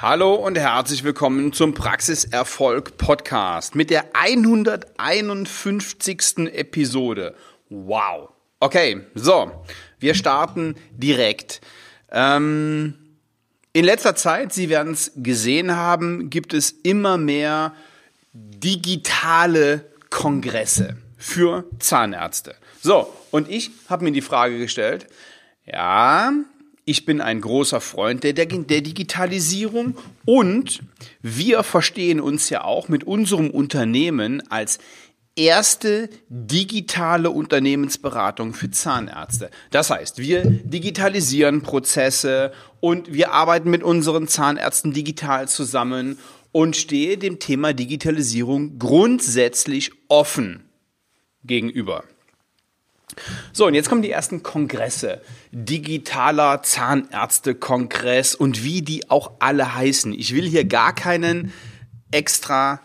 Hallo und herzlich willkommen zum Praxiserfolg Podcast mit der 151. Episode. Wow. Okay, so, wir starten direkt. Ähm, in letzter Zeit, Sie werden es gesehen haben, gibt es immer mehr digitale Kongresse für Zahnärzte. So, und ich habe mir die Frage gestellt, ja, ich bin ein großer Freund der, der, der, Digitalisierung und wir verstehen uns ja auch mit unserem Unternehmen als erste digitale Unternehmensberatung für Zahnärzte. Das heißt, wir digitalisieren Prozesse und wir arbeiten mit unseren Zahnärzten digital zusammen und stehe dem Thema Digitalisierung grundsätzlich offen gegenüber. So, und jetzt kommen die ersten Kongresse. Digitaler Zahnärztekongress und wie die auch alle heißen. Ich will hier gar keinen extra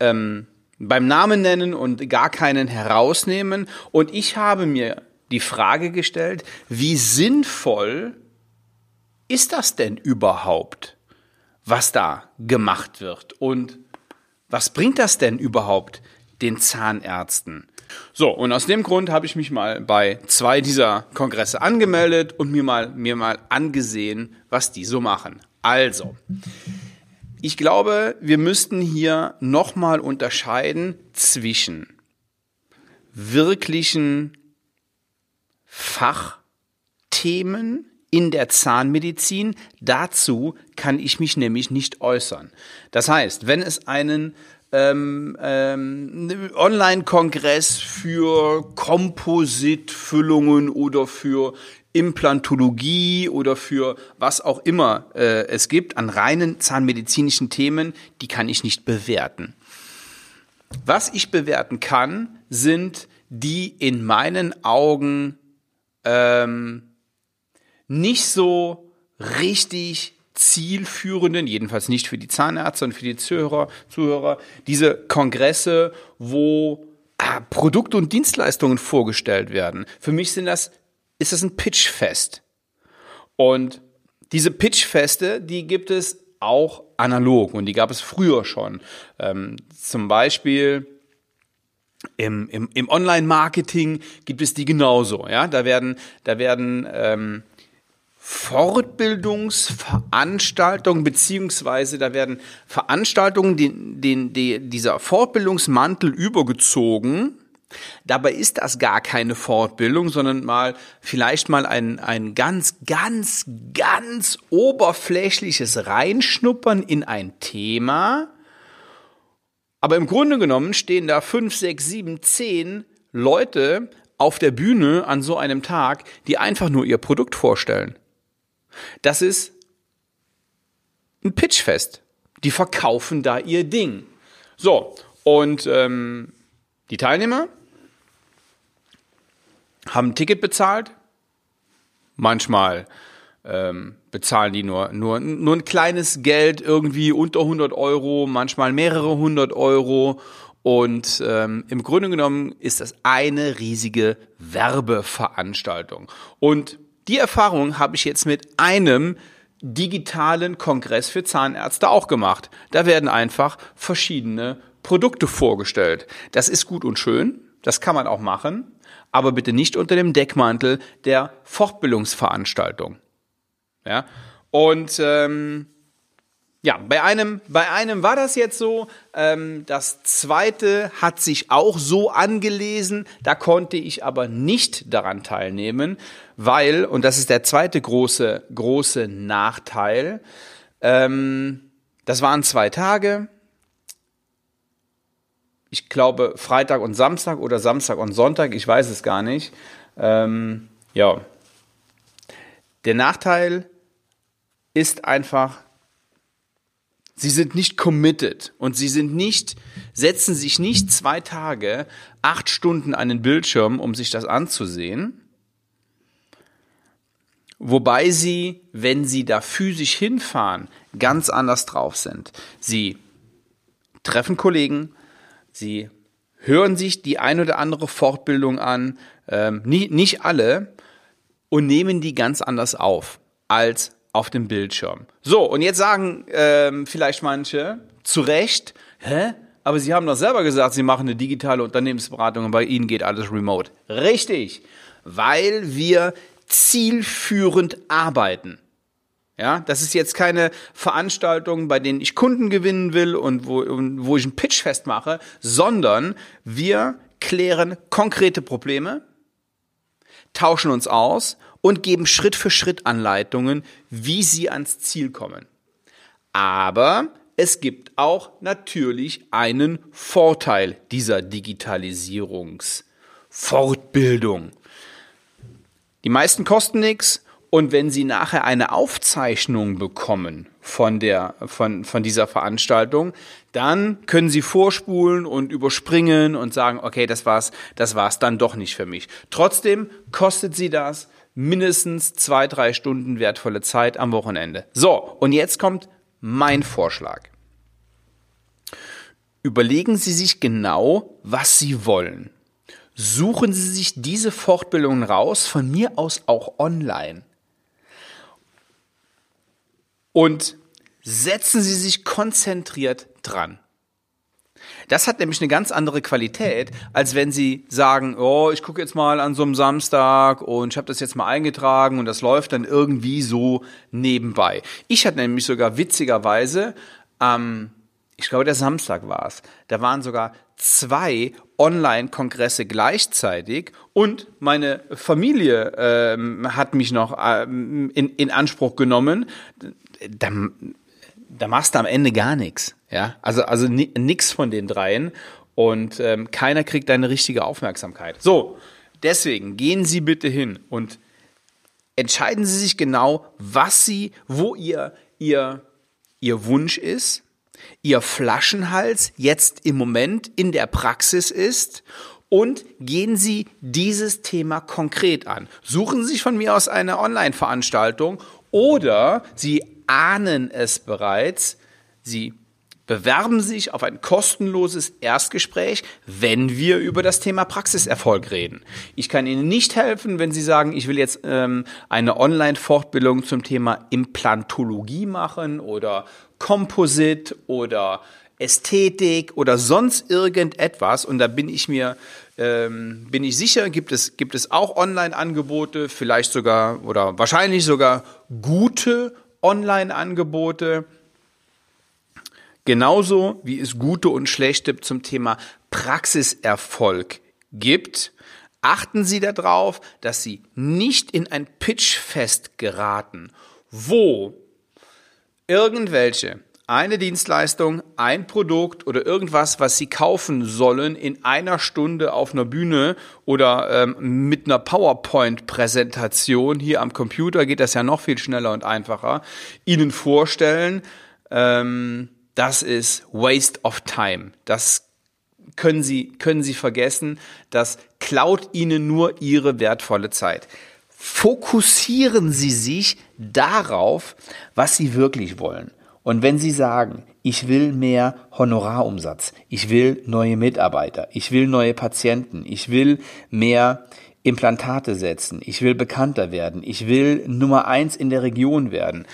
ähm, beim Namen nennen und gar keinen herausnehmen. Und ich habe mir die Frage gestellt, wie sinnvoll ist das denn überhaupt, was da gemacht wird? Und was bringt das denn überhaupt den Zahnärzten? So, und aus dem Grund habe ich mich mal bei zwei dieser Kongresse angemeldet und mir mal, mir mal angesehen, was die so machen. Also, ich glaube, wir müssten hier nochmal unterscheiden zwischen wirklichen Fachthemen in der Zahnmedizin. Dazu kann ich mich nämlich nicht äußern. Das heißt, wenn es einen ähm, ähm, Online-Kongress für Kompositfüllungen oder für Implantologie oder für was auch immer äh, es gibt an reinen zahnmedizinischen Themen, die kann ich nicht bewerten. Was ich bewerten kann, sind die in meinen Augen ähm, nicht so richtig zielführenden, jedenfalls nicht für die Zahnärzte und für die Zuhörer, Zuhörer diese Kongresse, wo ah, Produkte und Dienstleistungen vorgestellt werden. Für mich sind das, ist das ein Pitchfest. Und diese Pitchfeste, die gibt es auch analog und die gab es früher schon. Ähm, zum Beispiel im, im, im Online-Marketing gibt es die genauso. Ja, da werden, da werden ähm, Fortbildungsveranstaltungen, beziehungsweise da werden Veranstaltungen den, den, den, dieser Fortbildungsmantel übergezogen. Dabei ist das gar keine Fortbildung, sondern mal vielleicht mal ein, ein ganz, ganz, ganz oberflächliches Reinschnuppern in ein Thema. Aber im Grunde genommen stehen da fünf, sechs, sieben, zehn Leute auf der Bühne an so einem Tag, die einfach nur ihr Produkt vorstellen. Das ist ein Pitchfest. Die verkaufen da ihr Ding. So, und ähm, die Teilnehmer haben ein Ticket bezahlt. Manchmal ähm, bezahlen die nur, nur, nur ein kleines Geld, irgendwie unter 100 Euro, manchmal mehrere hundert Euro. Und ähm, im Grunde genommen ist das eine riesige Werbeveranstaltung. Und die Erfahrung habe ich jetzt mit einem digitalen Kongress für Zahnärzte auch gemacht. Da werden einfach verschiedene Produkte vorgestellt. Das ist gut und schön, das kann man auch machen, aber bitte nicht unter dem Deckmantel der Fortbildungsveranstaltung. Ja, und ähm, ja, bei einem, bei einem war das jetzt so. Ähm, das zweite hat sich auch so angelesen. Da konnte ich aber nicht daran teilnehmen, weil, und das ist der zweite große, große Nachteil, ähm, das waren zwei Tage. Ich glaube Freitag und Samstag oder Samstag und Sonntag, ich weiß es gar nicht. Ähm, ja. Der Nachteil ist einfach, Sie sind nicht committed und sie sind nicht, setzen sich nicht zwei Tage, acht Stunden an den Bildschirm, um sich das anzusehen. Wobei sie, wenn sie da physisch hinfahren, ganz anders drauf sind. Sie treffen Kollegen, sie hören sich die ein oder andere Fortbildung an, ähm, nie, nicht alle, und nehmen die ganz anders auf als auf dem Bildschirm. So, und jetzt sagen ähm, vielleicht manche zu Recht, hä? Aber Sie haben doch selber gesagt, Sie machen eine digitale Unternehmensberatung und bei Ihnen geht alles remote. Richtig, weil wir zielführend arbeiten. Ja, das ist jetzt keine Veranstaltung, bei denen ich Kunden gewinnen will und wo, und wo ich einen Pitch festmache, sondern wir klären konkrete Probleme, tauschen uns aus und geben Schritt für Schritt Anleitungen, wie sie ans Ziel kommen. Aber es gibt auch natürlich einen Vorteil dieser Digitalisierungsfortbildung. Die meisten kosten nichts und wenn Sie nachher eine Aufzeichnung bekommen von der, von, von dieser Veranstaltung, dann können Sie vorspulen und überspringen und sagen, okay, das war's, das war's dann doch nicht für mich. Trotzdem kostet Sie das mindestens zwei, drei Stunden wertvolle Zeit am Wochenende. So. Und jetzt kommt mein Vorschlag. Überlegen Sie sich genau, was Sie wollen. Suchen Sie sich diese Fortbildungen raus, von mir aus auch online. Und setzen Sie sich konzentriert dran. Das hat nämlich eine ganz andere Qualität, als wenn Sie sagen, oh, ich gucke jetzt mal an so einem Samstag und ich habe das jetzt mal eingetragen und das läuft dann irgendwie so nebenbei. Ich hatte nämlich sogar witzigerweise ähm, ich glaube, der Samstag war es. Da waren sogar zwei Online-Kongresse gleichzeitig und meine Familie ähm, hat mich noch ähm, in, in Anspruch genommen. Da, da machst du am Ende gar nichts. Ja, also, also nix von den dreien und ähm, keiner kriegt deine richtige Aufmerksamkeit. So, deswegen gehen Sie bitte hin und entscheiden Sie sich genau, was Sie, wo Ihr, Ihr, Ihr Wunsch ist, Ihr Flaschenhals jetzt im Moment in der Praxis ist und gehen Sie dieses Thema konkret an. Suchen Sie sich von mir aus eine Online-Veranstaltung oder Sie ahnen es bereits, Sie bewerben sich auf ein kostenloses Erstgespräch, wenn wir über das Thema Praxiserfolg reden. Ich kann Ihnen nicht helfen, wenn Sie sagen, ich will jetzt ähm, eine Online-Fortbildung zum Thema Implantologie machen oder Composite oder Ästhetik oder sonst irgendetwas. Und da bin ich mir ähm, bin ich sicher, gibt es, gibt es auch Online-Angebote, vielleicht sogar oder wahrscheinlich sogar gute Online-Angebote Genauso wie es gute und schlechte zum Thema Praxiserfolg gibt, achten Sie darauf, dass Sie nicht in ein Pitchfest geraten, wo irgendwelche eine Dienstleistung, ein Produkt oder irgendwas, was Sie kaufen sollen, in einer Stunde auf einer Bühne oder ähm, mit einer PowerPoint-Präsentation hier am Computer geht das ja noch viel schneller und einfacher, Ihnen vorstellen, ähm, das ist Waste of Time. Das können Sie, können Sie vergessen. Das klaut Ihnen nur Ihre wertvolle Zeit. Fokussieren Sie sich darauf, was Sie wirklich wollen. Und wenn Sie sagen, ich will mehr Honorarumsatz, ich will neue Mitarbeiter, ich will neue Patienten, ich will mehr Implantate setzen, ich will bekannter werden, ich will Nummer eins in der Region werden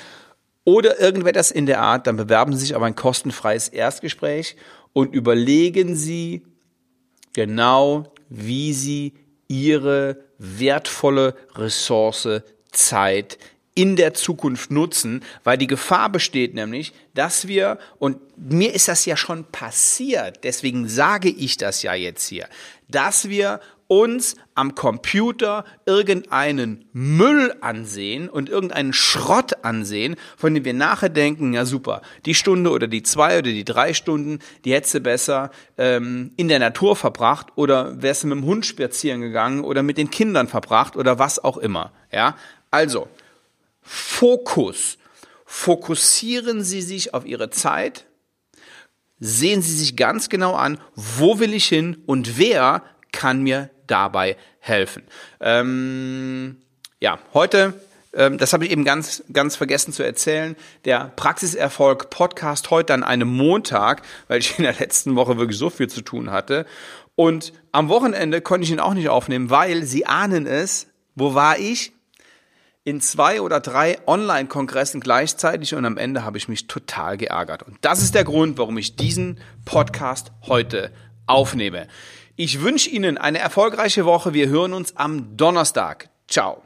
oder irgendetwas in der Art, dann bewerben Sie sich auf ein kostenfreies Erstgespräch und überlegen Sie genau, wie Sie Ihre wertvolle Ressource Zeit in der Zukunft nutzen, weil die Gefahr besteht nämlich, dass wir, und mir ist das ja schon passiert, deswegen sage ich das ja jetzt hier, dass wir uns am Computer irgendeinen Müll ansehen und irgendeinen Schrott ansehen, von dem wir nachher denken, ja super, die Stunde oder die zwei oder die drei Stunden, die hättest du besser ähm, in der Natur verbracht oder wärst du mit dem Hund spazieren gegangen oder mit den Kindern verbracht oder was auch immer. Ja, also Fokus. Fokussieren Sie sich auf Ihre Zeit, sehen Sie sich ganz genau an, wo will ich hin und wer kann mir dabei helfen. Ähm, ja, heute ähm, das habe ich eben ganz, ganz vergessen zu erzählen. Der Praxiserfolg Podcast heute an einem Montag, weil ich in der letzten Woche wirklich so viel zu tun hatte. Und am Wochenende konnte ich ihn auch nicht aufnehmen, weil Sie ahnen es, wo war ich? In zwei oder drei Online-Kongressen gleichzeitig und am Ende habe ich mich total geärgert. Und das ist der Grund, warum ich diesen Podcast heute aufnehme. Ich wünsche Ihnen eine erfolgreiche Woche. Wir hören uns am Donnerstag. Ciao.